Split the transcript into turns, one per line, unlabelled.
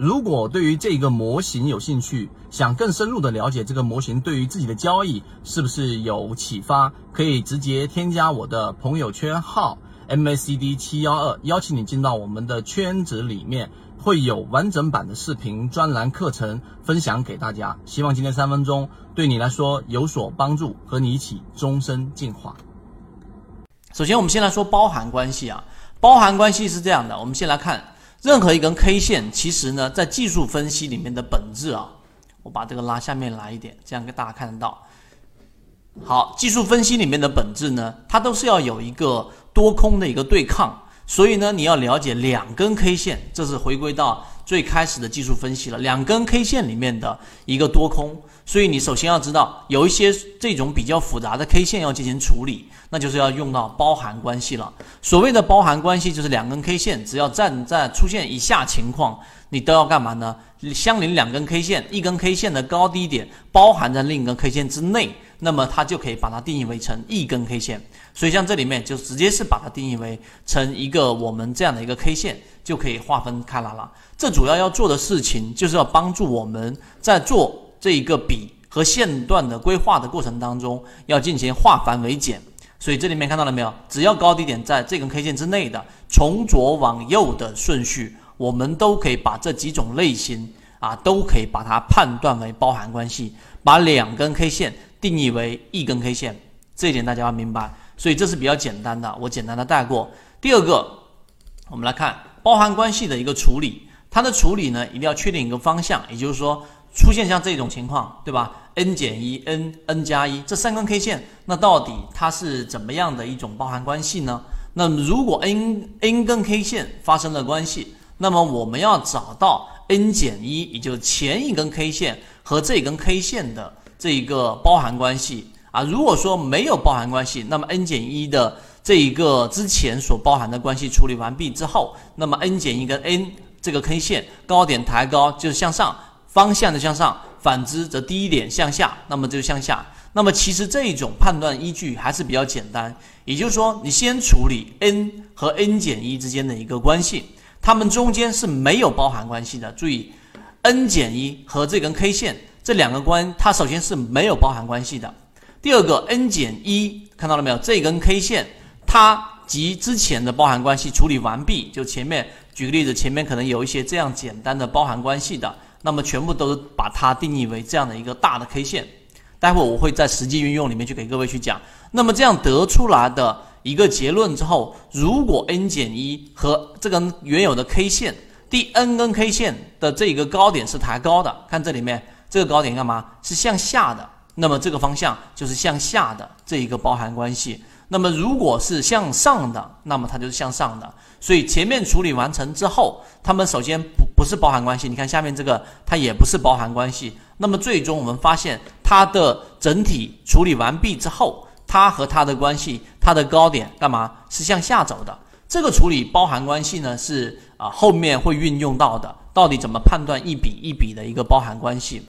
如果对于这个模型有兴趣，想更深入的了解这个模型对于自己的交易是不是有启发，可以直接添加我的朋友圈号 MACD 七幺二，邀请你进到我们的圈子里面，会有完整版的视频专栏课程分享给大家。希望今天三分钟对你来说有所帮助，和你一起终身进化。
首先，我们先来说包含关系啊，包含关系是这样的，我们先来看。任何一根 K 线，其实呢，在技术分析里面的本质啊，我把这个拉下面来一点，这样给大家看得到。好，技术分析里面的本质呢，它都是要有一个多空的一个对抗，所以呢，你要了解两根 K 线，这是回归到最开始的技术分析了。两根 K 线里面的一个多空，所以你首先要知道，有一些这种比较复杂的 K 线要进行处理。那就是要用到包含关系了。所谓的包含关系，就是两根 K 线只要站在出现以下情况，你都要干嘛呢？相邻两根 K 线，一根 K 线的高低点包含在另一根 K 线之内，那么它就可以把它定义为成一根 K 线。所以像这里面就直接是把它定义为成一个我们这样的一个 K 线，就可以划分开来了。这主要要做的事情，就是要帮助我们在做这一个笔和线段的规划的过程当中，要进行化繁为简。所以这里面看到了没有？只要高低点在这根 K 线之内的，从左往右的顺序，我们都可以把这几种类型啊，都可以把它判断为包含关系，把两根 K 线定义为一根 K 线，这一点大家要明白。所以这是比较简单的，我简单的带过。第二个，我们来看包含关系的一个处理，它的处理呢，一定要确定一个方向，也就是说。出现像这种情况，对吧？n 减一，n，n 加一，这三根 K 线，那到底它是怎么样的一种包含关系呢？那如果 n，n 根 K 线发生了关系，那么我们要找到 n 减一，也就是前一根 K 线和这根 K 线的这一个包含关系啊。如果说没有包含关系，那么 n 减一的这一个之前所包含的关系处理完毕之后，那么 n 减一跟 n 这个 K 线高点抬高就是向上。方向的向上，反之则低一点向下，那么就向下。那么其实这一种判断依据还是比较简单，也就是说，你先处理 n 和 n 减一之间的一个关系，它们中间是没有包含关系的。注意，n 减一和这根 K 线这两个关，它首先是没有包含关系的。第二个，n 减一看到了没有？这根 K 线它及之前的包含关系处理完毕，就前面举个例子，前面可能有一些这样简单的包含关系的。那么全部都把它定义为这样的一个大的 K 线，待会我会在实际运用里面去给各位去讲。那么这样得出来的一个结论之后，如果 n 减一和这根原有的 K 线第 n 根 K 线的这个高点是抬高的，看这里面这个高点干嘛？是向下的，那么这个方向就是向下的这一个包含关系。那么如果是向上的，那么它就是向上的。所以前面处理完成之后，它们首先不不是包含关系。你看下面这个，它也不是包含关系。那么最终我们发现，它的整体处理完毕之后，它和它的关系，它的高点干嘛是向下走的？这个处理包含关系呢，是啊后面会运用到的。到底怎么判断一笔一笔的一个包含关系？